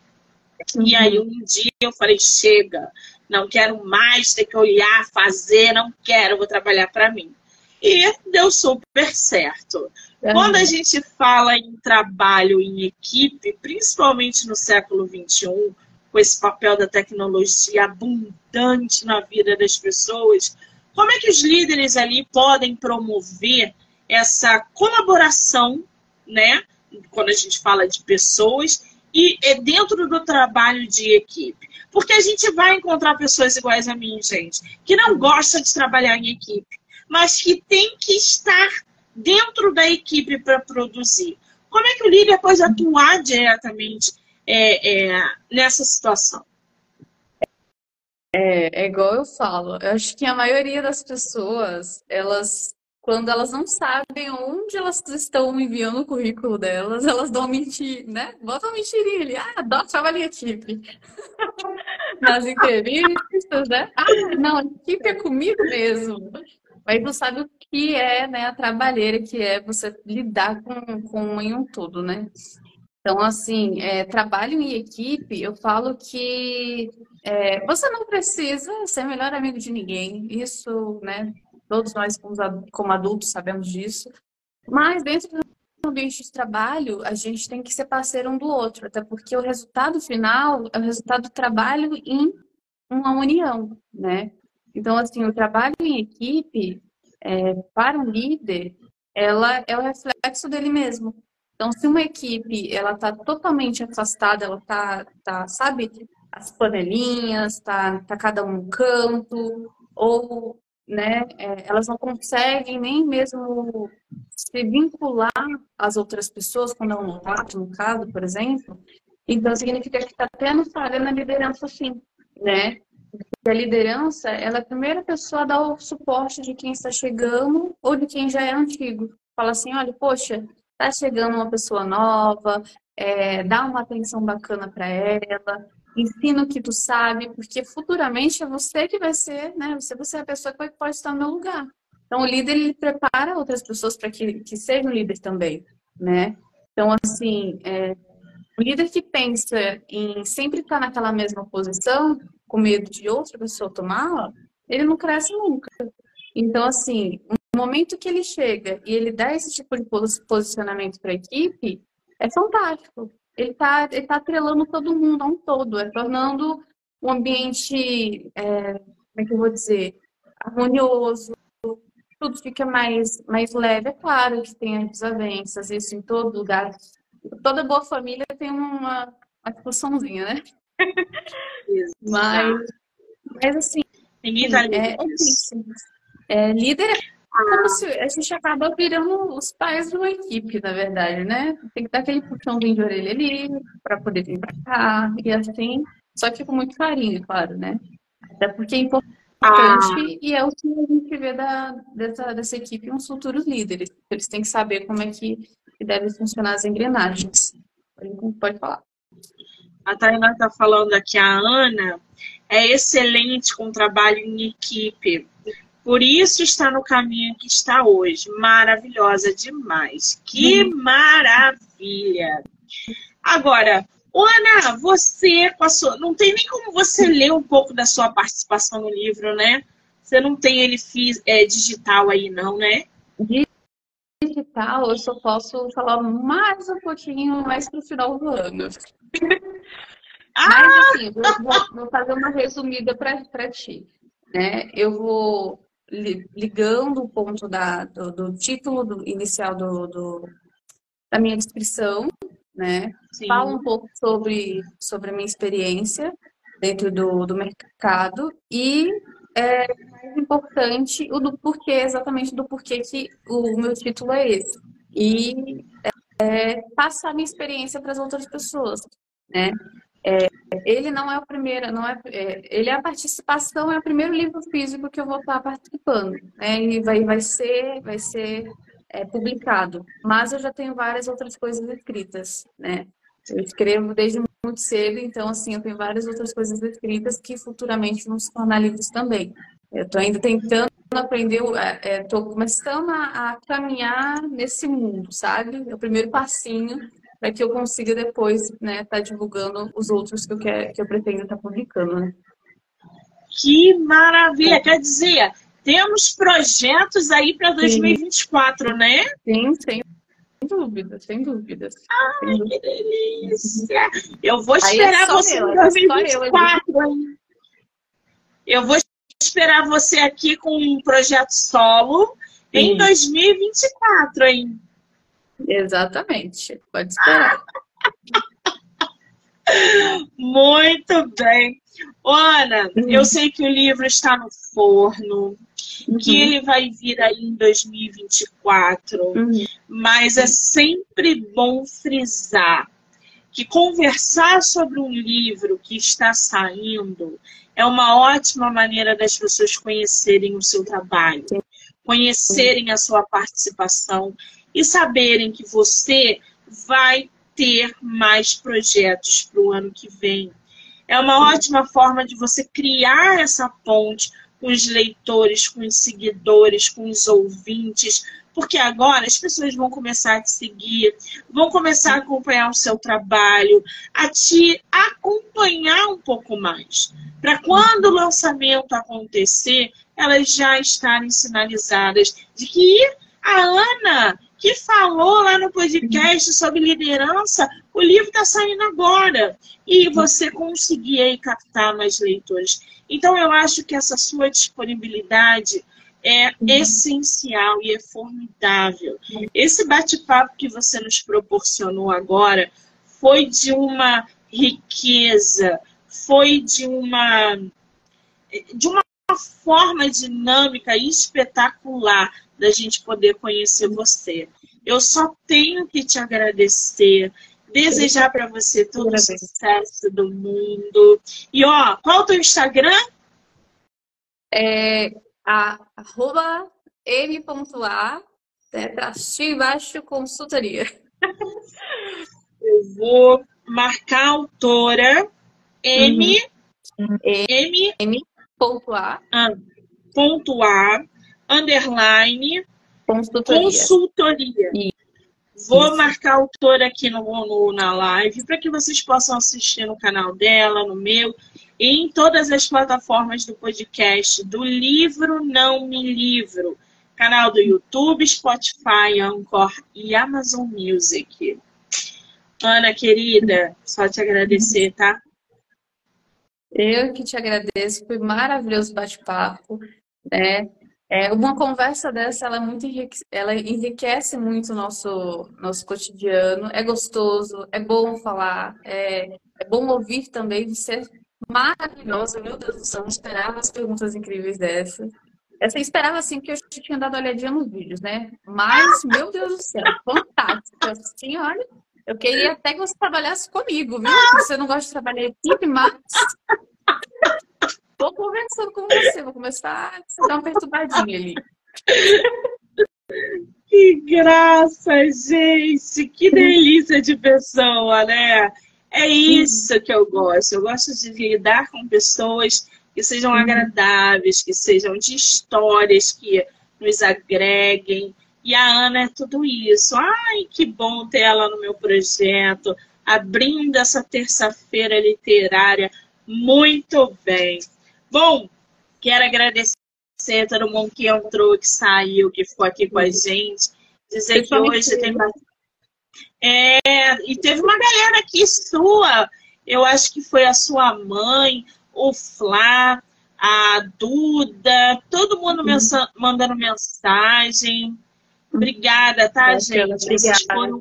E aí um dia eu falei, chega, não quero mais ter que olhar, fazer, não quero, vou trabalhar para mim. E deu super certo. Uhum. Quando a gente fala em trabalho em equipe, principalmente no século XXI, com esse papel da tecnologia abundante na vida das pessoas, como é que os líderes ali podem promover essa colaboração, né? Quando a gente fala de pessoas e é dentro do trabalho de equipe. Porque a gente vai encontrar pessoas iguais a mim, gente, que não gostam de trabalhar em equipe, mas que tem que estar dentro da equipe para produzir. Como é que o líder pode atuar diretamente é, é, nessa situação? É, é igual eu falo. Eu acho que a maioria das pessoas, elas quando elas não sabem onde elas estão enviando o currículo delas, elas dão mentir, né? Botam mentirinha ali. Ah, trabalhar em equipe. Nas entrevistas, né? Ah, não, a equipe é comigo mesmo. Mas não sabe o que é, né, a trabalheira que é você lidar com, com em um todo, né? Então, assim, é, trabalho em equipe, eu falo que é, você não precisa ser melhor amigo de ninguém. Isso, né, Todos nós, como adultos, sabemos disso. Mas dentro do ambiente de trabalho, a gente tem que ser parceiro um do outro, até porque o resultado final é o resultado do trabalho em uma união, né? Então, assim, o trabalho em equipe, é, para um líder, ela é o reflexo dele mesmo. Então, se uma equipe, ela está totalmente afastada, ela está, tá, sabe, as panelinhas, está tá cada um no canto, ou né? É, elas não conseguem nem mesmo se vincular às outras pessoas quando é um novato, no caso, por exemplo. Então, significa que está tendo falha na liderança, sim, né? Porque a liderança, ela é a primeira pessoa a dar o suporte de quem está chegando ou de quem já é antigo. Fala assim, olha, poxa, está chegando uma pessoa nova, é, dá uma atenção bacana para ela, ensina o que tu sabe, porque futuramente é você que vai ser, né? Você, você é a pessoa que pode estar no meu lugar. Então, o líder, ele prepara outras pessoas para que, que sejam líder também, né? Então, assim, é, o líder que pensa em sempre estar naquela mesma posição, com medo de outra pessoa tomá-la, ele não cresce nunca. Então, assim, no momento que ele chega e ele dá esse tipo de posicionamento para a equipe, é fantástico, ele está ele tá atrelando todo mundo a um todo, é tornando um ambiente, é, como é que eu vou dizer, harmonioso, tudo fica mais, mais leve. É claro que tem as desavenças, isso em todo lugar. Toda boa família tem uma, uma discussãozinha, né? mas, mas assim, Ninguém tá é, é, é, líder é como se a gente acaba virando os pais de uma equipe, na verdade, né? Tem que dar aquele puxãozinho de orelha ali para poder vir para cá e assim, só que com muito carinho, claro, né? Até porque é importante ah. e é o que a gente vê da, dessa, dessa equipe uns futuros líderes. Eles têm que saber como é que, que devem funcionar as engrenagens. Pode falar. A Tainá está falando aqui, a Ana é excelente com trabalho em equipe por isso está no caminho que está hoje. Maravilhosa demais. Que uhum. maravilha! Agora, Ana, você sua. Não tem nem como você ler um pouco da sua participação no livro, né? Você não tem ele é, digital aí, não, né? Digital, eu só posso falar mais um pouquinho mais para o final do ano. Ah! Mas assim, vou, vou, fazer uma resumida para ti. Né? Eu vou ligando o ponto da, do, do título do, inicial do, do, da minha descrição, né? Sim. Falo um pouco sobre, sobre a minha experiência dentro do, do mercado e é mais importante o do porquê, exatamente do porquê que o meu título é esse. E é, passar a minha experiência para as outras pessoas, né? É, ele não é o primeiro, não é, é, ele é a participação, é o primeiro livro físico que eu vou estar participando, né? E vai, vai ser, vai ser é, publicado. Mas eu já tenho várias outras coisas escritas, né? Eu escrevo desde muito cedo, então assim, eu tenho várias outras coisas escritas que futuramente vão se tornar livros também. Eu estou ainda tentando aprender, estou é, começando a, a, caminhar nesse mundo, sabe? É o primeiro passinho para que eu consiga depois, né, estar tá divulgando os outros que eu quero, que eu pretendo estar tá publicando, né? Que maravilha! Quer dizer, temos projetos aí para 2024, Sim. né? Sim, sem dúvidas, sem dúvidas. Ai, sem dúvidas. que delícia! Eu vou é esperar é você em 2024, eu, hein? Eu vou esperar você aqui com um projeto solo Sim. em 2024, hein? Exatamente. Pode esperar. Muito bem. Ana, uhum. eu sei que o livro está no forno, uhum. que ele vai vir aí em 2024, uhum. mas é sempre bom frisar que conversar sobre um livro que está saindo é uma ótima maneira das pessoas conhecerem o seu trabalho, conhecerem a sua participação e saberem que você vai ter mais projetos para o ano que vem. É uma ótima forma de você criar essa ponte com os leitores, com os seguidores, com os ouvintes, porque agora as pessoas vão começar a te seguir, vão começar a acompanhar o seu trabalho, a te acompanhar um pouco mais. Para quando o lançamento acontecer, elas já estarem sinalizadas de que a Ana que falou lá no podcast sobre liderança, o livro está saindo agora. E você conseguir aí captar mais leitores. Então, eu acho que essa sua disponibilidade é uhum. essencial e é formidável. Esse bate-papo que você nos proporcionou agora foi de uma riqueza, foi de uma de uma forma dinâmica e espetacular da gente poder conhecer você. Eu só tenho que te agradecer, desejar para você todo o sucesso do mundo. E ó, qual é o teu Instagram? É a, arroba m.a traço baixo consultoria. Eu vou marcar a autora M uhum. M, M ponto A, ah, ponto A underline consultoria. consultoria. Vou Isso. marcar a autora aqui no, no na live para que vocês possam assistir no canal dela, no meu, e em todas as plataformas do podcast do Livro Não Me Livro. Canal do YouTube, Spotify, Anchor e Amazon Music. Ana, querida, só te agradecer, tá? Eu que te agradeço, foi maravilhoso bate-papo, né? É, uma conversa dessa, ela, é muito enrique... ela enriquece muito o nosso, nosso cotidiano. É gostoso, é bom falar, é, é bom ouvir também, de ser maravilhosa. Meu Deus do céu, não esperava as perguntas incríveis dessas. Essa esperava assim que eu tinha dado olhadinha nos vídeos, né? Mas, meu Deus do céu, fantástico. Assim, olha, eu queria até que você trabalhasse comigo, viu? Você não gosta de trabalhar em equipe, mas Vou conversando com você, vou começar a dar uma perturbadinha ali. Que graça, gente! Que delícia de pessoa, né? É isso que eu gosto. Eu gosto de lidar com pessoas que sejam uhum. agradáveis, que sejam de histórias que nos agreguem. E a Ana é tudo isso. Ai, que bom ter ela no meu projeto, abrindo essa terça-feira literária muito bem. Bom, quero agradecer a todo mundo que entrou, que saiu, que ficou aqui com a gente. Dizer que hoje tem é, e teve uma galera aqui sua, eu acho que foi a sua mãe, o Flá, a Duda, todo mundo uhum. mensa mandando mensagem. Obrigada, tá, gente? Vocês foram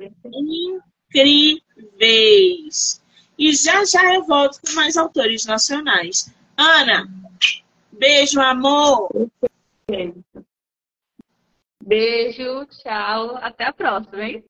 incríveis. E já já eu volto com mais autores nacionais. Ana, beijo, amor. Beijo, tchau, até a próxima, hein?